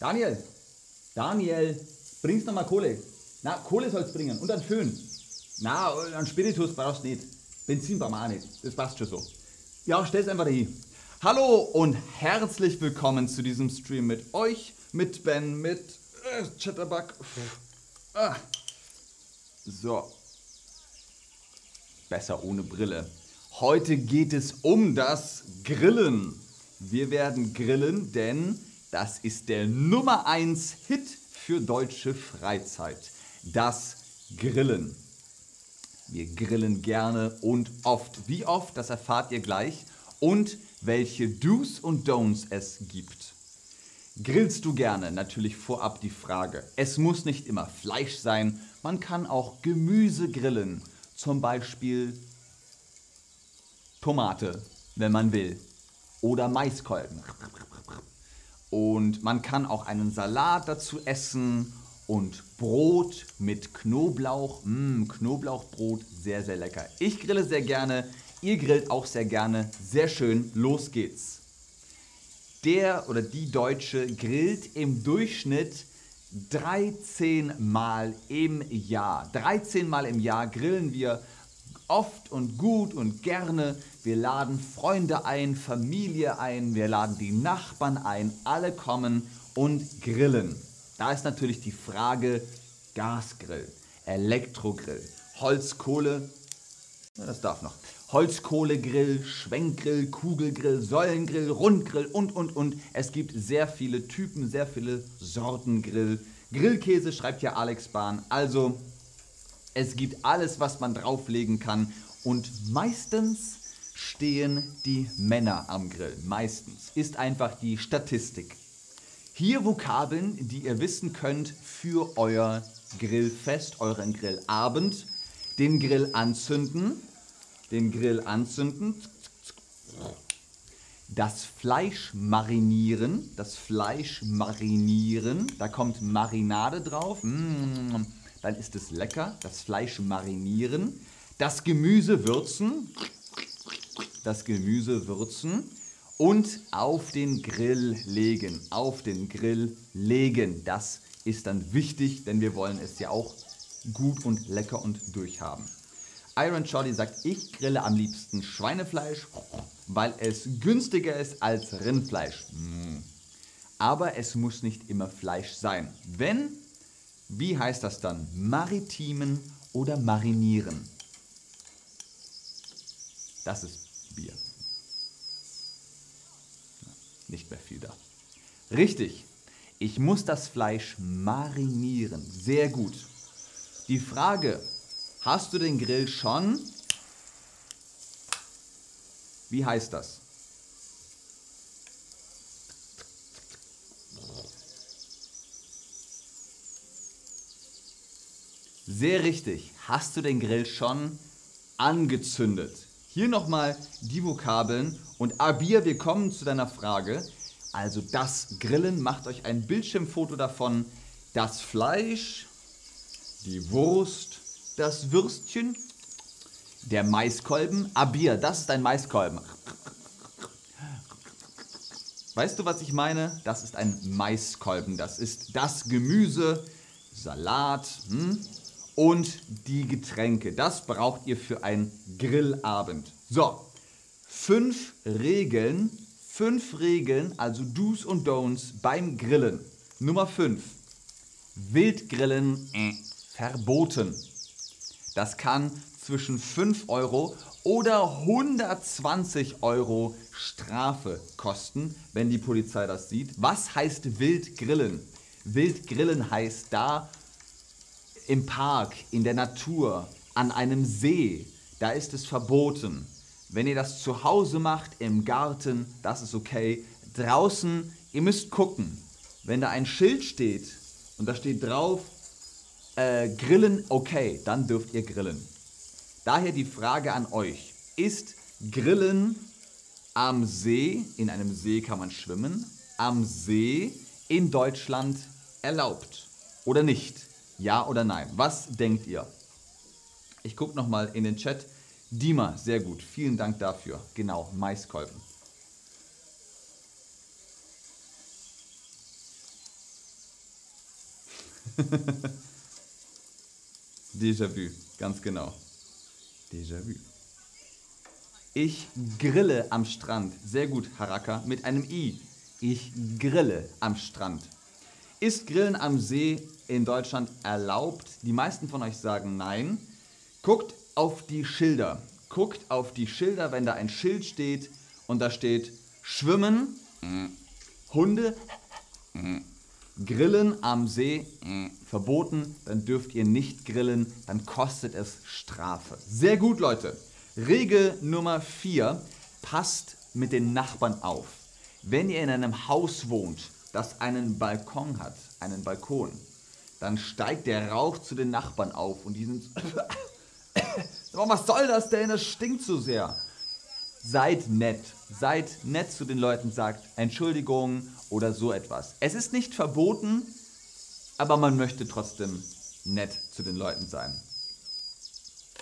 Daniel, Daniel, bringst noch mal Kohle. Na, Kohle soll's bringen und dann Föhn. Na, ein Spiritus brauchst du nicht. Benzin brauchen wir auch nicht. Das passt schon so. Ja, stell's einfach dahin. Hallo und herzlich willkommen zu diesem Stream mit euch, mit Ben, mit äh, Chatterbug. Ah. So. Besser ohne Brille. Heute geht es um das Grillen. Wir werden grillen, denn das ist der Nummer 1 Hit für deutsche Freizeit. Das Grillen. Wir grillen gerne und oft. Wie oft, das erfahrt ihr gleich. Und welche Do's und Don'ts es gibt. Grillst du gerne? Natürlich vorab die Frage. Es muss nicht immer Fleisch sein, man kann auch Gemüse grillen. Zum Beispiel Tomate, wenn man will. Oder Maiskolben. Und man kann auch einen Salat dazu essen und Brot mit Knoblauch. Mmh, Knoblauchbrot, sehr, sehr lecker. Ich grille sehr gerne, ihr grillt auch sehr gerne. Sehr schön, los geht's. Der oder die Deutsche grillt im Durchschnitt 13 Mal im Jahr. 13 Mal im Jahr grillen wir oft und gut und gerne. Wir laden Freunde ein, Familie ein, wir laden die Nachbarn ein, alle kommen und grillen. Da ist natürlich die Frage Gasgrill, Elektrogrill, Holzkohle, das darf noch. Holzkohlegrill, Schwenkgrill, Kugelgrill, Säulengrill, Rundgrill und, und, und. Es gibt sehr viele Typen, sehr viele Sorten Grill. Grillkäse schreibt ja Alex Bahn. Also, es gibt alles, was man drauflegen kann. Und meistens stehen die Männer am Grill. Meistens ist einfach die Statistik. Hier Vokabeln, die ihr wissen könnt für euer Grillfest, euren Grillabend. Den Grill anzünden, den Grill anzünden, das Fleisch marinieren, das Fleisch marinieren, da kommt Marinade drauf, mm, dann ist es lecker, das Fleisch marinieren, das Gemüse würzen, das Gemüse würzen und auf den Grill legen, auf den Grill legen, das ist dann wichtig, denn wir wollen es ja auch gut und lecker und durchhaben. Iron Shorty sagt, ich grille am liebsten Schweinefleisch, weil es günstiger ist als Rindfleisch. Mm. Aber es muss nicht immer Fleisch sein. Wenn, wie heißt das dann? Maritimen oder marinieren? Das ist Bier. Nicht mehr viel da. Richtig. Ich muss das Fleisch marinieren. Sehr gut. Die Frage, hast du den Grill schon? Wie heißt das? Sehr richtig. Hast du den Grill schon angezündet? Hier nochmal die Vokabeln und Abir, wir kommen zu deiner Frage. Also das Grillen, macht euch ein Bildschirmfoto davon. Das Fleisch die Wurst, das Würstchen, der Maiskolben. Abir, das ist ein Maiskolben. Weißt du, was ich meine? Das ist ein Maiskolben. Das ist das Gemüse, Salat hm? Und die Getränke. Das braucht ihr für einen Grillabend. So, fünf Regeln, fünf Regeln, also Do's und Don'ts beim Grillen. Nummer fünf. Wildgrillen äh, verboten. Das kann zwischen 5 Euro oder 120 Euro Strafe kosten, wenn die Polizei das sieht. Was heißt wild grillen? Wild grillen heißt da im Park, in der Natur, an einem See. Da ist es verboten. Wenn ihr das zu Hause macht, im Garten, das ist okay. Draußen, ihr müsst gucken. Wenn da ein Schild steht und da steht drauf, äh, grillen okay, dann dürft ihr grillen. Daher die Frage an euch. Ist Grillen am See, in einem See kann man schwimmen, am See in Deutschland erlaubt oder nicht? Ja oder nein? Was denkt ihr? Ich gucke nochmal in den Chat. Dima, sehr gut. Vielen Dank dafür. Genau, Maiskolben. Déjà-vu, ganz genau. Déjà-vu. Ich grille am Strand. Sehr gut, Haraka, mit einem I. Ich grille am Strand. Ist Grillen am See in Deutschland erlaubt? Die meisten von euch sagen nein. Guckt auf die Schilder. Guckt auf die Schilder, wenn da ein Schild steht und da steht Schwimmen, Hunde, Grillen am See verboten, dann dürft ihr nicht grillen, dann kostet es Strafe. Sehr gut, Leute. Regel Nummer 4, passt mit den Nachbarn auf. Wenn ihr in einem Haus wohnt, das einen Balkon hat, einen Balkon, dann steigt der Rauch zu den Nachbarn auf und die sind was soll das denn? Das stinkt so sehr. Seid nett. Seid nett zu den Leuten, sagt Entschuldigung oder so etwas. Es ist nicht verboten, aber man möchte trotzdem nett zu den Leuten sein.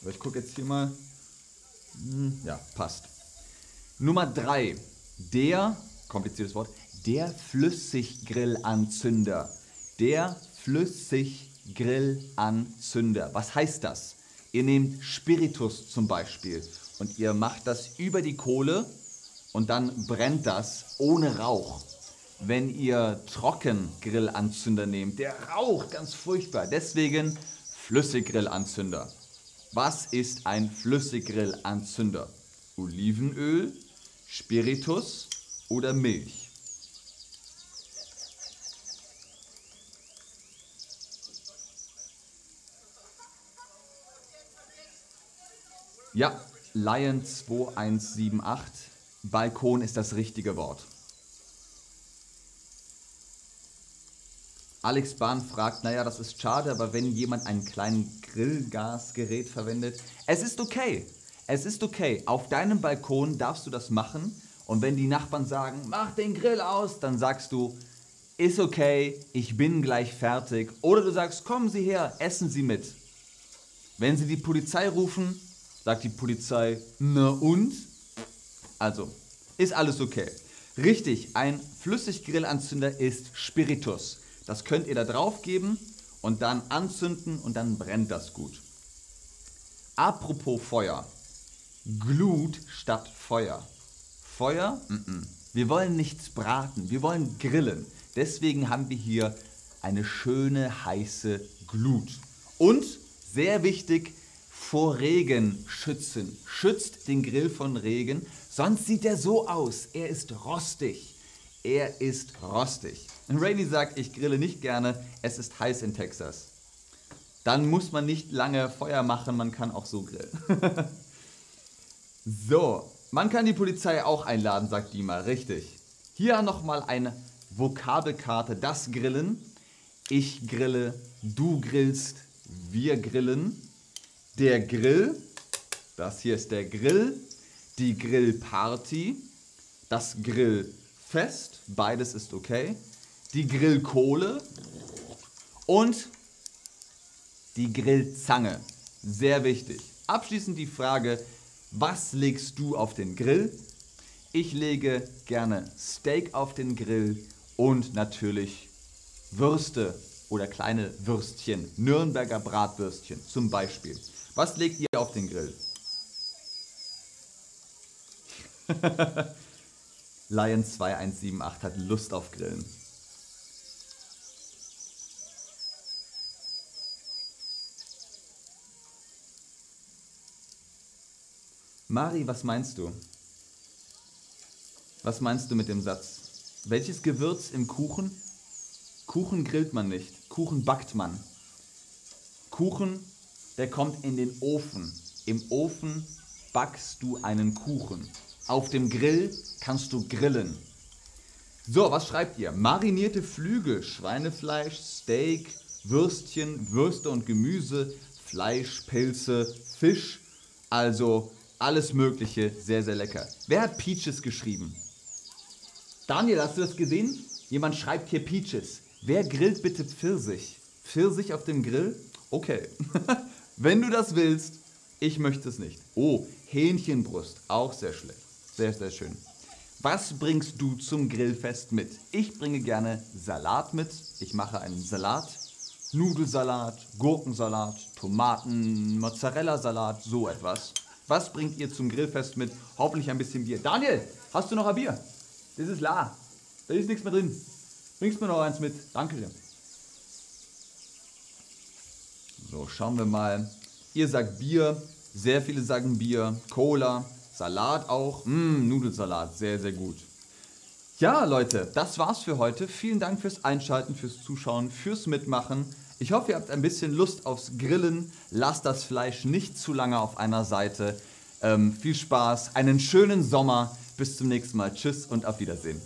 Aber ich gucke jetzt hier mal. Hm, ja, passt. Nummer 3. Der, kompliziertes Wort, der Flüssiggrillanzünder. Der Flüssiggrillanzünder. Was heißt das? Ihr nehmt Spiritus zum Beispiel und ihr macht das über die Kohle und dann brennt das ohne Rauch. Wenn ihr Trockengrillanzünder nehmt, der raucht ganz furchtbar. Deswegen Flüssiggrillanzünder. Was ist ein Flüssiggrillanzünder? Olivenöl, Spiritus oder Milch? Ja, Lion 2178. Balkon ist das richtige Wort. Alex Bahn fragt, naja, das ist schade, aber wenn jemand ein kleines Grillgasgerät verwendet, es ist okay. Es ist okay. Auf deinem Balkon darfst du das machen. Und wenn die Nachbarn sagen, mach den Grill aus, dann sagst du, ist okay, ich bin gleich fertig. Oder du sagst, kommen Sie her, essen Sie mit. Wenn sie die Polizei rufen, sagt die Polizei, na und? Also, ist alles okay. Richtig, ein Flüssiggrillanzünder ist Spiritus. Das könnt ihr da drauf geben und dann anzünden und dann brennt das gut. Apropos Feuer. Glut statt Feuer. Feuer? Mm -mm. Wir wollen nichts braten, wir wollen grillen. Deswegen haben wir hier eine schöne heiße Glut. Und, sehr wichtig, vor Regen schützen. Schützt den Grill von Regen, sonst sieht er so aus. Er ist rostig. Er ist rostig. Und Rainy sagt, ich grille nicht gerne, es ist heiß in Texas. Dann muss man nicht lange Feuer machen, man kann auch so grillen. so, man kann die Polizei auch einladen, sagt Dima, richtig. Hier nochmal eine Vokabelkarte, das Grillen. Ich grille, du grillst, wir grillen der Grill, das hier ist der Grill, die Grillparty, das Grillfest, beides ist okay, die Grillkohle und die Grillzange. Sehr wichtig. Abschließend die Frage, was legst du auf den Grill? Ich lege gerne Steak auf den Grill und natürlich Würste oder kleine Würstchen, Nürnberger Bratwürstchen zum Beispiel. Was legt ihr auf den Grill? Lion 2178 hat Lust auf Grillen. Mari, was meinst du? Was meinst du mit dem Satz? Welches Gewürz im Kuchen? Kuchen grillt man nicht, Kuchen backt man. Kuchen der kommt in den Ofen. Im Ofen backst du einen Kuchen. Auf dem Grill kannst du grillen. So, was schreibt ihr? Marinierte Flügel, Schweinefleisch, Steak, Würstchen, Würste und Gemüse, Fleisch, Pilze, Fisch, also alles Mögliche, sehr, sehr lecker. Wer hat Peaches geschrieben? Daniel, hast du das gesehen? Jemand schreibt hier Peaches. Wer grillt bitte Pfirsich? Pfirsich auf dem Grill? Okay. Wenn du das willst, ich möchte es nicht. Oh, Hähnchenbrust, auch sehr schlecht. Sehr, sehr schön. Was bringst du zum Grillfest mit? Ich bringe gerne Salat mit. Ich mache einen Salat Nudelsalat, Gurkensalat, Tomaten, Mozzarella-Salat, so etwas. Was bringt ihr zum Grillfest mit? Hoffentlich ein bisschen Bier. Daniel, hast du noch ein Bier? Das ist la. Da ist nichts mehr drin. Bringst mir noch eins mit. Danke dir. Schauen wir mal. Ihr sagt Bier, sehr viele sagen Bier, Cola, Salat auch. Mmm, Nudelsalat, sehr, sehr gut. Ja, Leute, das war's für heute. Vielen Dank fürs Einschalten, fürs Zuschauen, fürs Mitmachen. Ich hoffe, ihr habt ein bisschen Lust aufs Grillen. Lasst das Fleisch nicht zu lange auf einer Seite. Ähm, viel Spaß, einen schönen Sommer. Bis zum nächsten Mal. Tschüss und auf Wiedersehen.